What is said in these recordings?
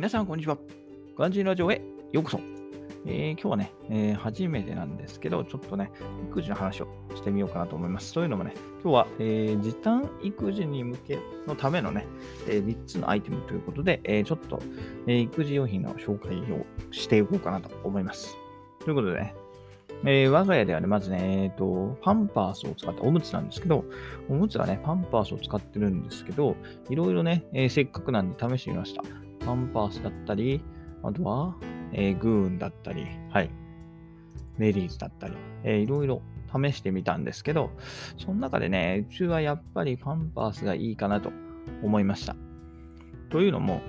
皆さん、こんにちは。ガンジーラジオへようこそ。えー、今日はね、えー、初めてなんですけど、ちょっとね、育児の話をしてみようかなと思います。というのもね、今日は、えー、時短育児に向けのためのね、え3つのアイテムということで、えちょっと、え育児用品の紹介をしていこうかなと思います。ということでね、えー、我が家ではね、まずね、えっ、ー、と、パンパースを使ったおむつなんですけど、おむつはね、パンパースを使ってるんですけど、いろいろね、えー、せっかくなんで試してみました。パンパースだったり、あとは、えー、グーンだったり、はい、メリーズだったり、えー、いろいろ試してみたんですけど、その中でね、うちはやっぱりパンパースがいいかなと思いました。というのも、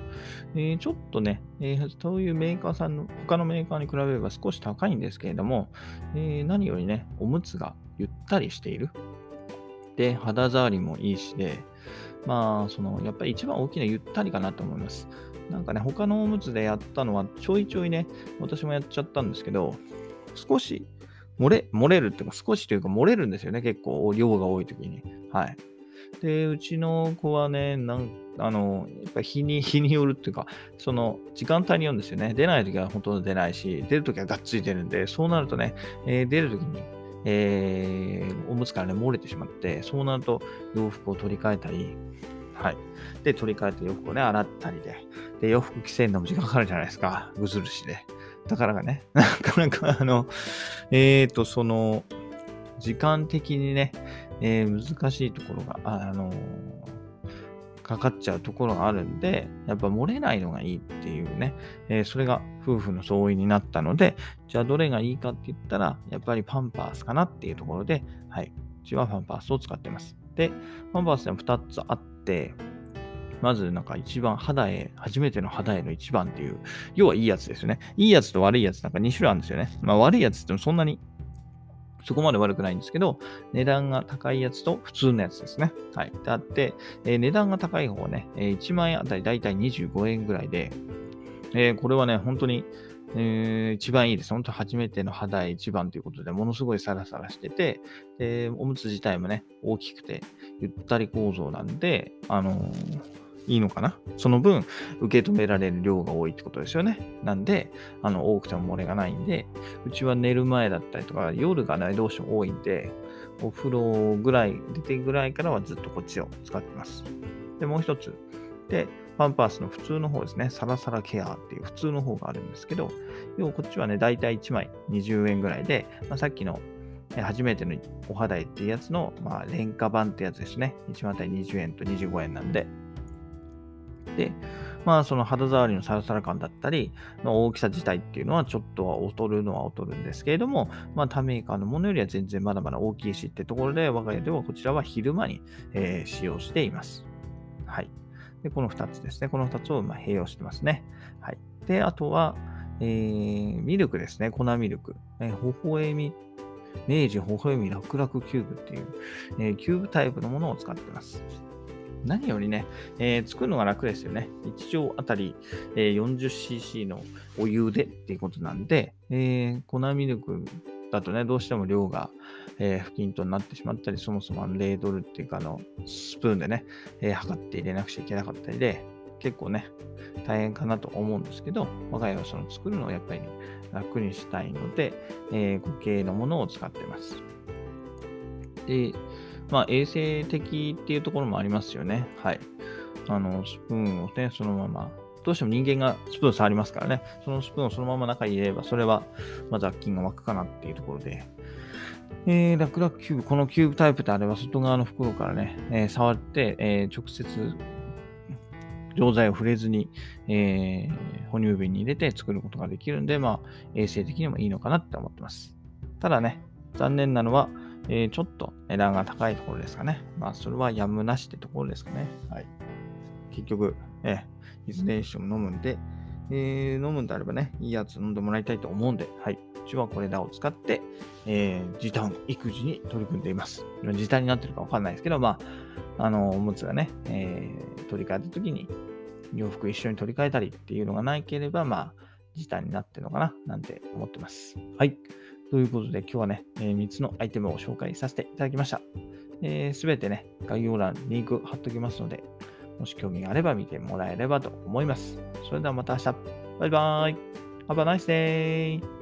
えー、ちょっとね、えー、そういうメーカーさんの、他のメーカーに比べれば少し高いんですけれども、えー、何よりね、おむつがゆったりしている。で、肌触りもいいしで、まあ、その、やっぱり一番大きなゆったりかなと思います。なんかね、他のおむつでやったのはちょいちょいね、私もやっちゃったんですけど、少し漏れ、漏れるっていうか少しというか漏れるんですよね、結構量が多い時に。はい。で、うちの子はね、なんあの、やっぱ日に、日によるっていうか、その時間帯によるんですよね。出ない時はほとんど出ないし、出る時はがっつり出るんで、そうなるとね、えー、出る時に、えー、おむつからね、漏れてしまって、そうなると洋服を取り替えたり、はい。で、取り替えて洋服をね、洗ったりで。で、洋服着せるのも時間かかるじゃないですか。ぐずるしで。だからがね、なかなかあの、えっ、ー、と、その、時間的にね、えー、難しいところが、あのかかっちゃうところがあるんで、やっぱ漏れないのがいいっていうね、えー、それが夫婦の相違になったので、じゃあどれがいいかって言ったら、やっぱりパンパースかなっていうところで、はい、うちはパンパースを使ってます。で、パンパースでも2つあって、まずなんか一番肌へ、初めての肌への一番っていう、要はいいやつですよね。いいやつと悪いやつなんか2種類あるんですよね。まあ悪いやつってもそんなにそこまで悪くないんですけど、値段が高いやつと普通のやつですね。はい。であって、えー、値段が高い方はね、えー、1万円あたりだいたい25円ぐらいで、えー、これはね、本当に、一番いいです。本当初めての肌一番ということで、ものすごいサラサラしてて、で、おむつ自体もね、大きくて、ゆったり構造なんで、あのーいいのかな？その分、受け止められる量が多いってことですよね。なんで、あの、多くても漏れがないんで、うちは寝る前だったりとか、夜がね、どうしても多いんで、お風呂ぐらい、出てぐらいからはずっとこっちを使ってます。で、もう一つ。で、パンパースの普通の方ですね。サラサラケアっていう普通の方があるんですけど、要はこっちはね、だいたい1枚20円ぐらいで、まあ、さっきの初めてのお肌絵っていうやつの、まあ、廉価版ってやつですね。1枚あたり20円と25円なんで、で、まあその肌触りのサラサラ感だったり、の大きさ自体っていうのはちょっとは劣るのは劣るんですけれども、まあ他メーカーのものよりは全然まだまだ大きいしってところで、我が家ではこちらは昼間に、えー、使用しています。はい。で、この2つですね。この2つをま併用してますね。はい。で、あとは、えー、ミルクですね。粉ミルク。えー、微笑み、明治ほほえみらくらくキューブっていう、えー、キューブタイプのものを使ってます。何よりね、えー、作るのが楽ですよね。1錠あたり、えー、40cc のお湯でっていうことなんで、えー、粉ミルクだとね、どうしても量が、えー、不均等になってしまったり、そもそも0ドルっていうか、あの、スプーンでね、えー、測って入れなくちゃいけなかったりで、結構ね、大変かなと思うんですけど、我が家はその作るのをやっぱり、楽にしたいので、えー、固形のものを使ってます。で、まあ、衛生的っていうところもありますよね。はい。あの、スプーンをね、そのまま、どうしても人間がスプーン触りますからね、そのスプーンをそのまま中に入れれば、それは、ま、雑菌が湧くかなっていうところで、えー、楽々キューブ、このキューブタイプであれば、外側の袋からね、えー、触って、えー、直接、錠剤を触れずに、え、哺乳瓶に入れて作ることができるんで、まあ、衛生的にもいいのかなって思ってます。ただね、残念なのは、え、ちょっと値段が高いところですかね。まあ、それはやむなしってところですかね。はい。結局、えー、いずれにしても飲むんで、えー、飲むんであればね、いいやつ飲んでもらいたいと思うんで、はい。うちはこれらを使って、えー、時短、育児に取り組んでいます。時短になってるかわかんないですけど、まあ、あの、おむつがね、えー、取り替えた時に、洋服一緒に取り替えたりっていうのがなければ、まあ、時短になってるのかな、なんて思ってます。はい。ということで今日はね、えー、3つのアイテムを紹介させていただきました。す、え、べ、てね、概要欄にリンク貼っときますので、もし興味があれば見てもらえればと思います。それではまた明日。バイバイ。Have a nice day!